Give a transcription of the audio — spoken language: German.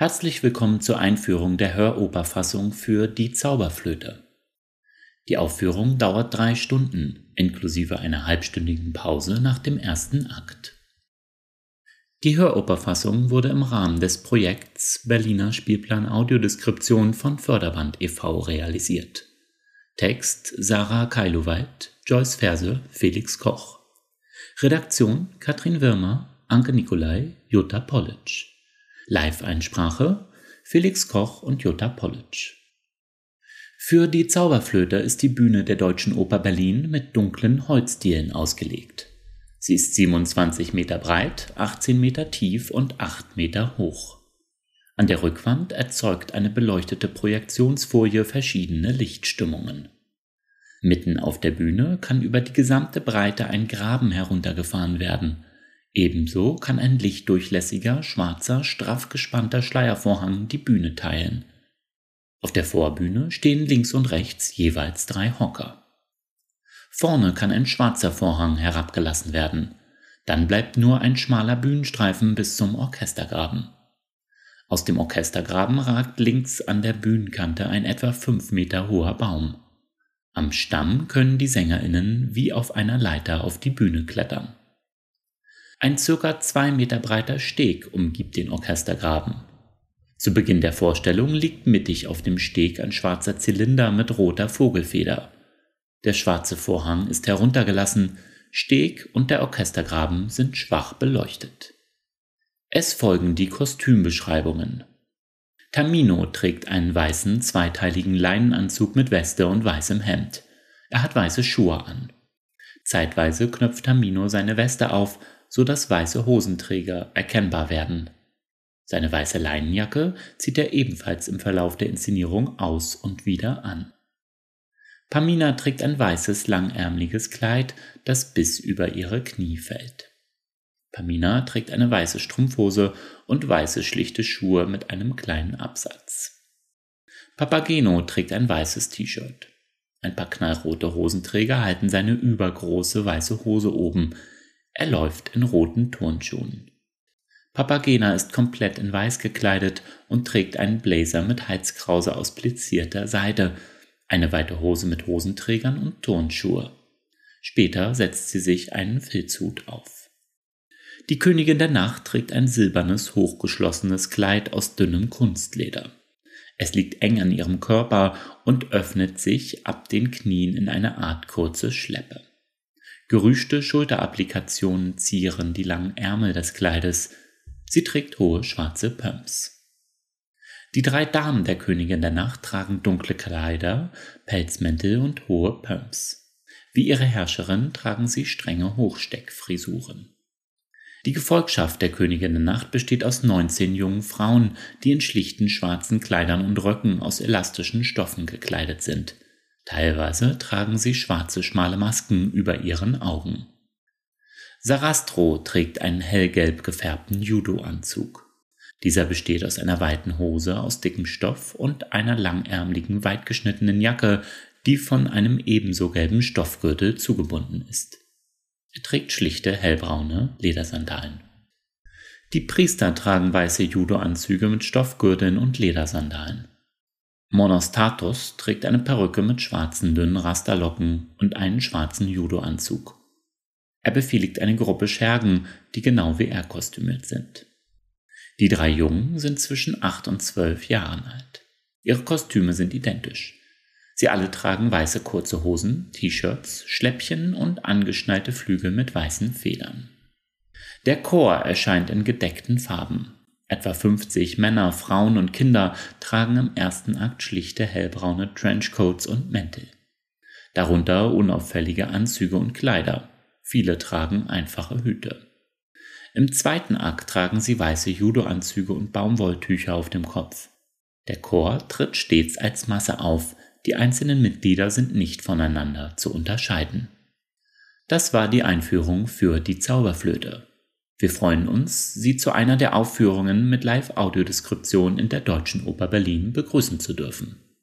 Herzlich willkommen zur Einführung der Höroperfassung für Die Zauberflöte. Die Aufführung dauert drei Stunden, inklusive einer halbstündigen Pause nach dem ersten Akt. Die Höroperfassung wurde im Rahmen des Projekts Berliner Spielplan Audiodeskription von Förderband e.V. realisiert. Text Sarah Keiluweit, Joyce Verse, Felix Koch. Redaktion Katrin Wirmer, Anke Nikolai, Jutta Pollitsch. Live-Einsprache Felix Koch und Jutta Pollitsch. Für die Zauberflöte ist die Bühne der Deutschen Oper Berlin mit dunklen Holzdielen ausgelegt. Sie ist 27 Meter breit, 18 Meter tief und 8 Meter hoch. An der Rückwand erzeugt eine beleuchtete Projektionsfolie verschiedene Lichtstimmungen. Mitten auf der Bühne kann über die gesamte Breite ein Graben heruntergefahren werden, Ebenso kann ein lichtdurchlässiger, schwarzer, straff gespannter Schleiervorhang die Bühne teilen. Auf der Vorbühne stehen links und rechts jeweils drei Hocker. Vorne kann ein schwarzer Vorhang herabgelassen werden. Dann bleibt nur ein schmaler Bühnenstreifen bis zum Orchestergraben. Aus dem Orchestergraben ragt links an der Bühnenkante ein etwa fünf Meter hoher Baum. Am Stamm können die SängerInnen wie auf einer Leiter auf die Bühne klettern. Ein circa zwei Meter breiter Steg umgibt den Orchestergraben. Zu Beginn der Vorstellung liegt mittig auf dem Steg ein schwarzer Zylinder mit roter Vogelfeder. Der schwarze Vorhang ist heruntergelassen, Steg und der Orchestergraben sind schwach beleuchtet. Es folgen die Kostümbeschreibungen. Tamino trägt einen weißen, zweiteiligen Leinenanzug mit Weste und weißem Hemd. Er hat weiße Schuhe an. Zeitweise knöpft Tamino seine Weste auf, so dass weiße Hosenträger erkennbar werden. Seine weiße Leinenjacke zieht er ebenfalls im Verlauf der Inszenierung aus und wieder an. Pamina trägt ein weißes, langärmliches Kleid, das bis über ihre Knie fällt. Pamina trägt eine weiße Strumpfhose und weiße schlichte Schuhe mit einem kleinen Absatz. Papageno trägt ein weißes T-Shirt. Ein paar knallrote Hosenträger halten seine übergroße weiße Hose oben, er läuft in roten Turnschuhen. Papagena ist komplett in weiß gekleidet und trägt einen Blazer mit Halskrause aus plizierter Seide, eine weite Hose mit Hosenträgern und Turnschuhe. Später setzt sie sich einen Filzhut auf. Die Königin der Nacht trägt ein silbernes, hochgeschlossenes Kleid aus dünnem Kunstleder. Es liegt eng an ihrem Körper und öffnet sich ab den Knien in eine Art kurze Schleppe. Gerüschte Schulterapplikationen zieren die langen Ärmel des Kleides. Sie trägt hohe schwarze Pumps. Die drei Damen der Königin der Nacht tragen dunkle Kleider, Pelzmäntel und hohe Pumps. Wie ihre Herrscherin tragen sie strenge Hochsteckfrisuren. Die Gefolgschaft der Königin der Nacht besteht aus 19 jungen Frauen, die in schlichten schwarzen Kleidern und Röcken aus elastischen Stoffen gekleidet sind. Teilweise tragen sie schwarze schmale Masken über ihren Augen. Sarastro trägt einen hellgelb gefärbten Judo-Anzug. Dieser besteht aus einer weiten Hose aus dickem Stoff und einer langärmligen, weitgeschnittenen Jacke, die von einem ebenso gelben Stoffgürtel zugebunden ist. Er trägt schlichte, hellbraune Ledersandalen. Die Priester tragen weiße Judo-Anzüge mit Stoffgürteln und Ledersandalen. Monostatos trägt eine Perücke mit schwarzen dünnen Rasterlocken und einen schwarzen Judo-Anzug. Er befehligt eine Gruppe Schergen, die genau wie er kostümiert sind. Die drei Jungen sind zwischen acht und zwölf Jahren alt. Ihre Kostüme sind identisch. Sie alle tragen weiße kurze Hosen, T-Shirts, Schläppchen und angeschnallte Flügel mit weißen Federn. Der Chor erscheint in gedeckten Farben. Etwa 50 Männer, Frauen und Kinder tragen im ersten Akt schlichte hellbraune Trenchcoats und Mäntel. Darunter unauffällige Anzüge und Kleider. Viele tragen einfache Hüte. Im zweiten Akt tragen sie weiße Judoanzüge und Baumwolltücher auf dem Kopf. Der Chor tritt stets als Masse auf, die einzelnen Mitglieder sind nicht voneinander zu unterscheiden. Das war die Einführung für die Zauberflöte. Wir freuen uns, Sie zu einer der Aufführungen mit Live-Audiodeskription in der Deutschen Oper Berlin begrüßen zu dürfen.